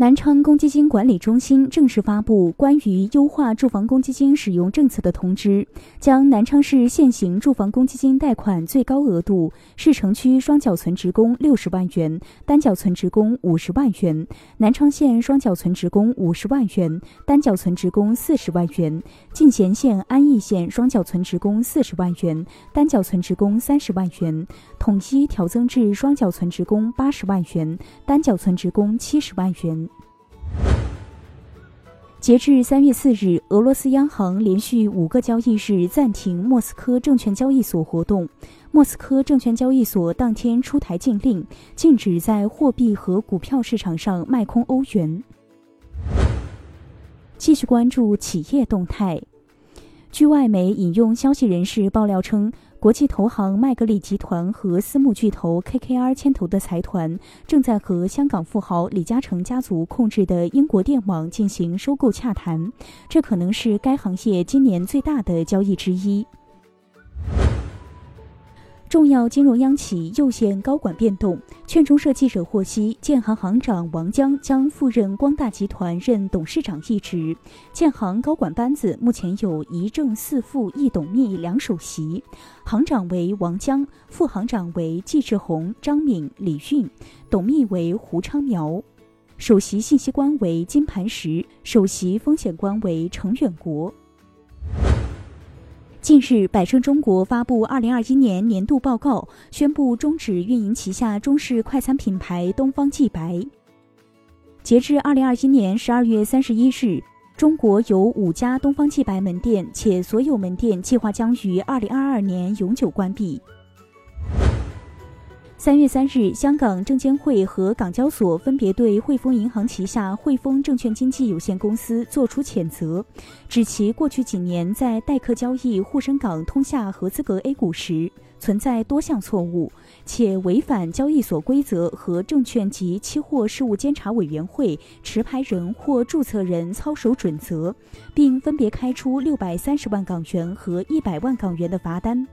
南昌公积金管理中心正式发布关于优化住房公积金使用政策的通知，将南昌市现行住房公积金贷款最高额度市城区双缴存职工六十万元，单缴存职工五十万元；南昌县双缴存职工五十万元，单缴存职工四十万元；进贤县、安义县双缴存职工四十万元，单缴存职工三十万元，统一调增至双缴存职工八十万元，单缴存职工七十万元。截至三月四日，俄罗斯央行连续五个交易日暂停莫斯科证券交易所活动。莫斯科证券交易所当天出台禁令，禁止在货币和股票市场上卖空欧元。继续关注企业动态。据外媒引用消息人士爆料称。国际投行麦格理集团和私募巨头 KKR 牵头的财团正在和香港富豪李嘉诚家族控制的英国电网进行收购洽谈，这可能是该行业今年最大的交易之一。重要金融央企又现高管变动。券中社记者获悉，建行行长王江将赴任光大集团任董事长一职。建行高管班子目前有一正四副一董秘两首席，行长为王江，副行长为季志宏、张敏、李运，董秘为胡昌苗，首席信息官为金磐石，首席风险官为程远国。近日，百胜中国发布二零二一年年度报告，宣布终止运营旗下中式快餐品牌东方既白。截至二零二一年十二月三十一日，中国有五家东方既白门店，且所有门店计划将于二零二二年永久关闭。三月三日，香港证监会和港交所分别对汇丰银行旗下汇丰证券经纪有限公司作出谴责，指其过去几年在代客交易沪深港通下合资格 A 股时存在多项错误，且违反交易所规则和证券及期货事务监察委员会持牌人或注册人操守准则，并分别开出六百三十万港元和一百万港元的罚单。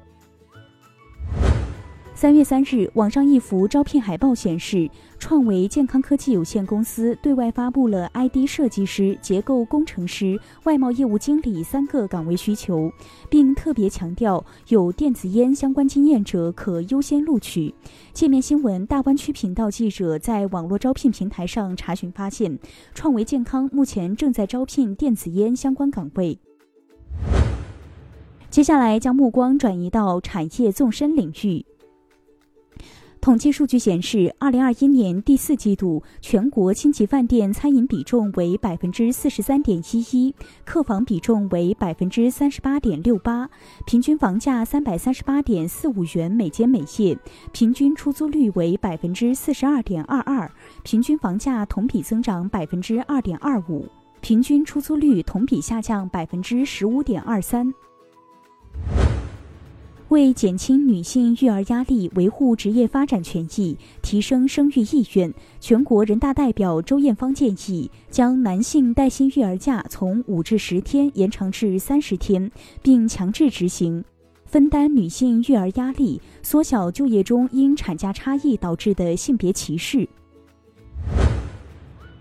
三月三日，网上一幅招聘海报显示，创维健康科技有限公司对外发布了 ID 设计师、结构工程师、外贸业务经理三个岗位需求，并特别强调有电子烟相关经验者可优先录取。界面新闻大湾区频道记者在网络招聘平台上查询发现，创维健康目前正在招聘电子烟相关岗位。接下来将目光转移到产业纵深领域。统计数据显示，二零二一年第四季度全国星级饭店餐饮比重为百分之四十三点一一，客房比重为百分之三十八点六八，平均房价三百三十八点四五元每间每夜，平均出租率为百分之四十二点二二，平均房价同比增长百分之二点二五，平均出租率同比下降百分之十五点二三。为减轻女性育儿压力、维护职业发展权益、提升生育意愿，全国人大代表周艳芳建议将男性带薪育儿假从五至十天延长至三十天，并强制执行，分担女性育儿压力，缩小就业中因产假差异导致的性别歧视。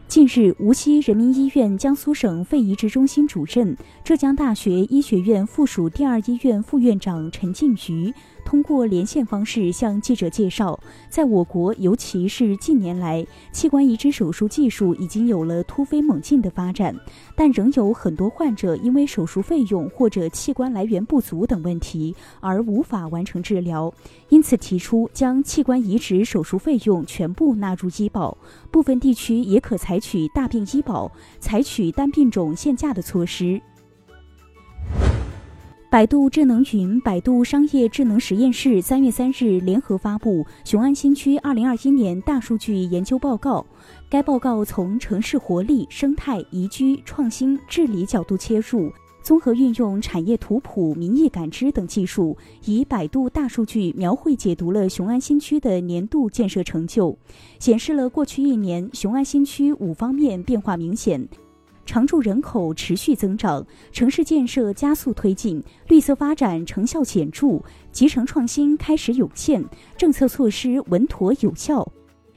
近日，无锡人民医院江苏省肺移植中心主任、浙江大学医学院附属第二医院副院长陈静瑜。通过连线方式向记者介绍，在我国，尤其是近年来，器官移植手术技术已经有了突飞猛进的发展，但仍有很多患者因为手术费用或者器官来源不足等问题而无法完成治疗，因此提出将器官移植手术费用全部纳入医保，部分地区也可采取大病医保，采取单病种限价的措施。百度智能云、百度商业智能实验室三月三日联合发布《雄安新区二零二一年大数据研究报告》。该报告从城市活力、生态、宜居、创新、治理角度切入，综合运用产业图谱、民意感知等技术，以百度大数据描绘解读了雄安新区的年度建设成就，显示了过去一年雄安新区五方面变化明显。常住人口持续增长，城市建设加速推进，绿色发展成效显著，集成创新开始涌现，政策措施稳妥有效，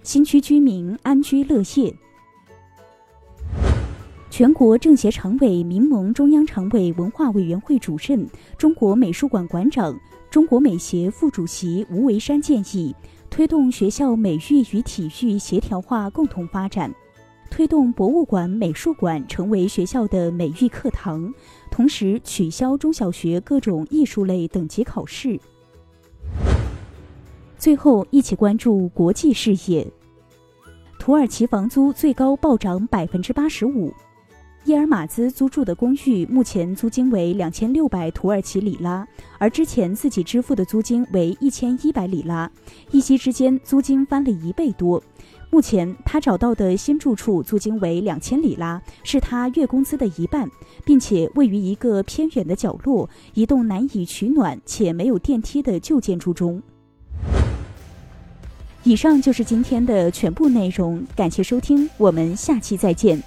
新区居民安居乐业。全国政协常委、民盟中央常委文化委员会主任、中国美术馆馆长、中国美协副主席吴维山建议，推动学校美育与体育协调化共同发展，推动博物馆、美术馆成为学校的美育课堂，同时取消中小学各种艺术类等级考试。最后，一起关注国际视野。土耳其房租最高暴涨百分之八十五。伊尔马兹租住的公寓目前租金为两千六百土耳其里拉，而之前自己支付的租金为一千一百里拉，一夕之间租金翻了一倍多。目前他找到的新住处租金为两千里拉，是他月工资的一半，并且位于一个偏远的角落，一栋难以取暖且没有电梯的旧建筑中。以上就是今天的全部内容，感谢收听，我们下期再见。